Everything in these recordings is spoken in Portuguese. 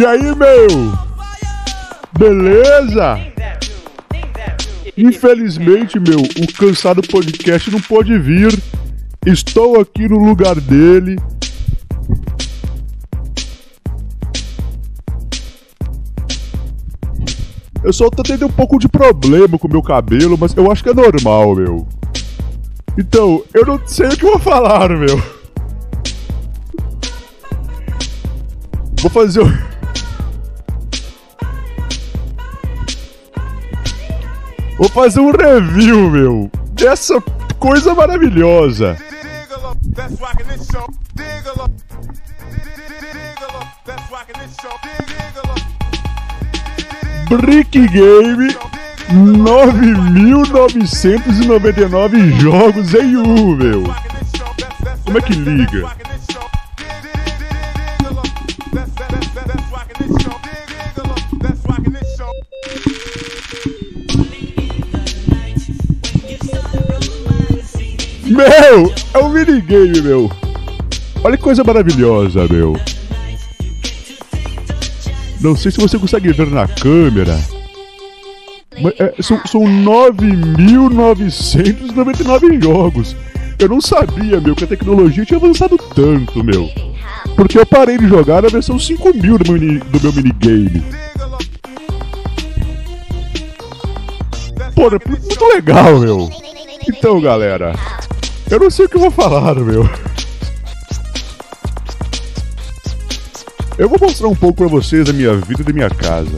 E aí, meu? Beleza? Infelizmente, meu, o Cansado Podcast não pode vir. Estou aqui no lugar dele. Eu só tô tendo um pouco de problema com meu cabelo, mas eu acho que é normal, meu. Então, eu não sei o que vou falar, meu. Vou fazer o. Vou fazer um review, meu, dessa coisa maravilhosa. Brick Game 9.999 jogos em um, meu. Como é que liga? Meu, é um minigame, meu. Olha que coisa maravilhosa, meu. Não sei se você consegue ver na câmera. Mas é, são, são 9.999 jogos. Eu não sabia, meu, que a tecnologia tinha avançado tanto, meu. Porque eu parei de jogar na versão 5000 do mini, do meu minigame. Pô, é muito legal, meu. Então, galera, eu não sei o que eu vou falar, meu. Eu vou mostrar um pouco pra vocês da minha vida e da minha casa.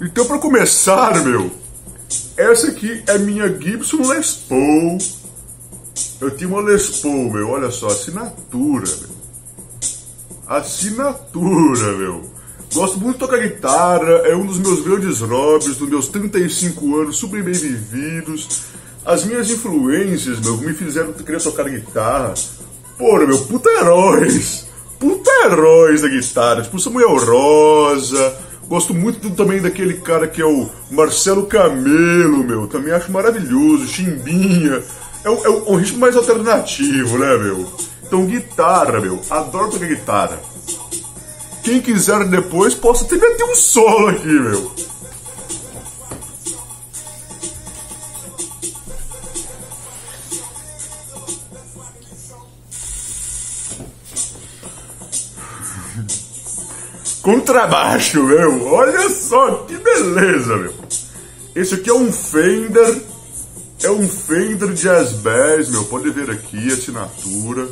Então, pra começar, meu, essa aqui é minha Gibson Les Paul eu tinha uma Les Paul, meu, olha só, assinatura, meu. Assinatura, meu. Gosto muito de tocar guitarra, é um dos meus grandes hobbies, dos meus 35 anos, super bem vividos. As minhas influências, meu, me fizeram querer tocar guitarra. Porra, meu, puta heróis! Puta heróis da guitarra, tipo Samuel Rosa. Gosto muito também daquele cara que é o Marcelo Camelo, meu. Também acho maravilhoso, Chimbinha. É um, é um ritmo mais alternativo, né, meu? Então, guitarra, meu. Adoro tocar guitarra. Quem quiser depois, posso até meter um solo aqui, meu. Contrabaixo, meu. Olha só que beleza, meu. Esse aqui é um Fender é um Fender Jazz Bass, meu, pode ver aqui, assinatura.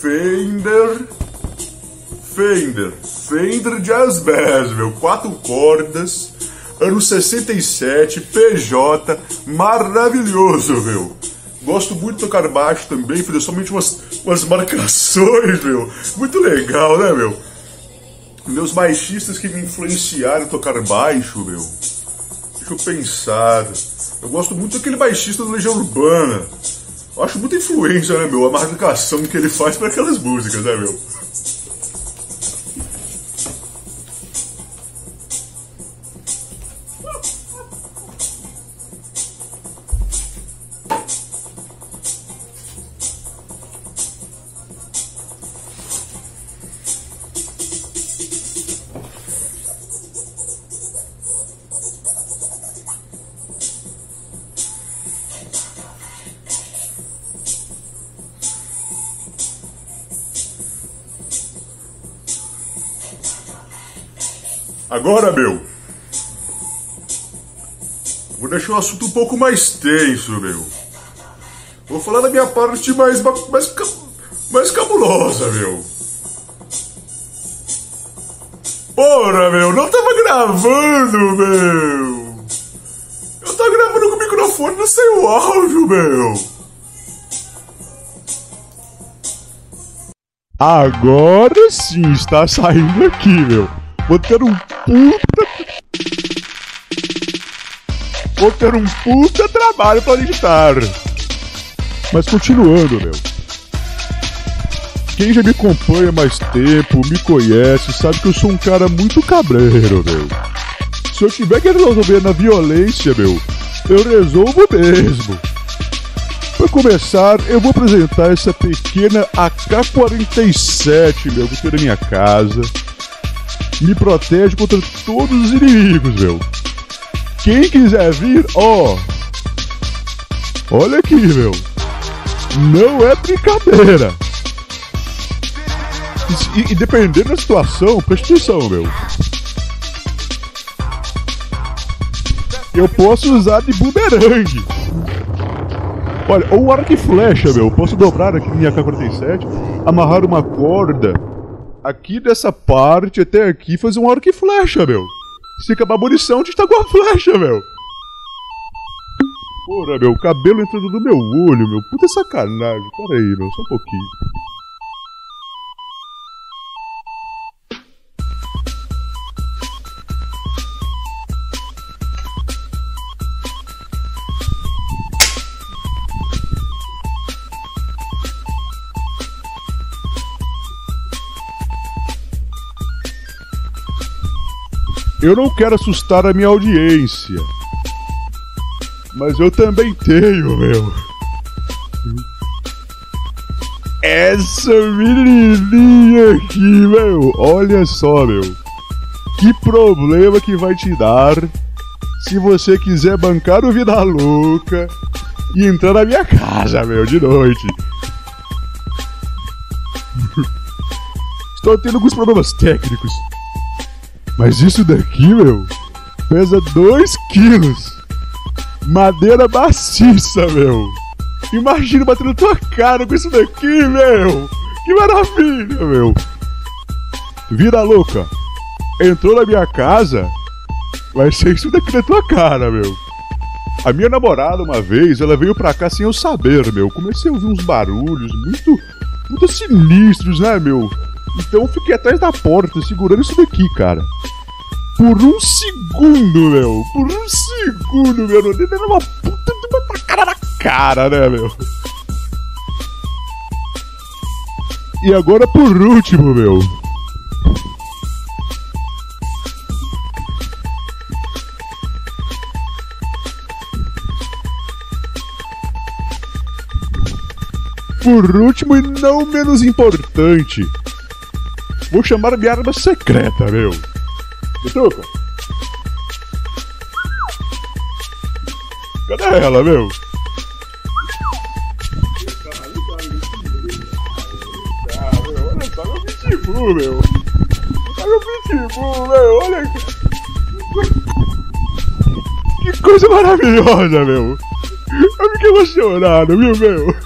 Fender. Fender. Fender Jazz Bass, meu, quatro cordas. Ano 67, PJ, maravilhoso, meu. Gosto muito de tocar baixo também, fazer somente umas, umas marcações, meu. Muito legal, né, meu? Meus baixistas que me influenciaram a tocar baixo, meu. Deixa eu pensar. Eu gosto muito daquele baixista do Legião Urbana. Eu acho muita influência, né, meu? A marcação que ele faz para aquelas músicas, né, meu? Agora, meu. Vou deixar o assunto um pouco mais tenso, meu. Vou falar da minha parte mais, mais, mais cabulosa, meu. Porra, meu, não tava gravando, meu. Eu tava gravando com o microfone não sei o áudio, meu. Agora sim está saindo aqui, meu. Ter um puta. Vou ter um puta trabalho para editar. Mas continuando, meu. Quem já me acompanha mais tempo, me conhece, sabe que eu sou um cara muito cabreiro, meu. Se eu tiver que resolver na violência, meu, eu resolvo mesmo. Para começar, eu vou apresentar essa pequena AK-47, meu, que tenho na minha casa. Me protege contra todos os inimigos, meu. Quem quiser vir, ó. Olha aqui, meu. Não é brincadeira. E, e dependendo da situação, presta atenção, meu. Eu posso usar de bumerangue. Olha, ou arco e flecha, meu. Posso dobrar aqui minha K-47, amarrar uma corda aqui dessa parte até aqui fazer um arco e flecha, meu. Se acabar a munição, a gente tá com a flecha, meu. Porra, meu, cabelo entrando no meu olho, meu. Puta sacanagem. Pera aí, meu, só um pouquinho. Eu não quero assustar a minha audiência. Mas eu também tenho, meu. Essa menininha aqui, meu. Olha só, meu. Que problema que vai te dar se você quiser bancar o Vida Louca e entrar na minha casa, meu, de noite. Estou tendo alguns problemas técnicos. Mas isso daqui, meu, pesa 2 quilos. Madeira maciça, meu. Imagina batendo na tua cara com isso daqui, meu. Que maravilha, meu. Vira louca. Entrou na minha casa, vai ser isso daqui na tua cara, meu. A minha namorada, uma vez, ela veio pra cá sem eu saber, meu. Comecei a ouvir uns barulhos muito, muito sinistros, né, meu? Então eu fiquei atrás da porta, segurando isso daqui, cara. Por um segundo, meu. Por um segundo, meu. Não deu uma puta de uma tacada na cara, né, meu? E agora por último, meu. Por último e não menos importante, vou chamar minha arma secreta, meu. Bituca! Cadê ela, meu? Olha pitbull, meu. Olha meu pitbull, meu, olha. Que coisa maravilhosa, meu. Eu fiquei emocionado, viu, meu?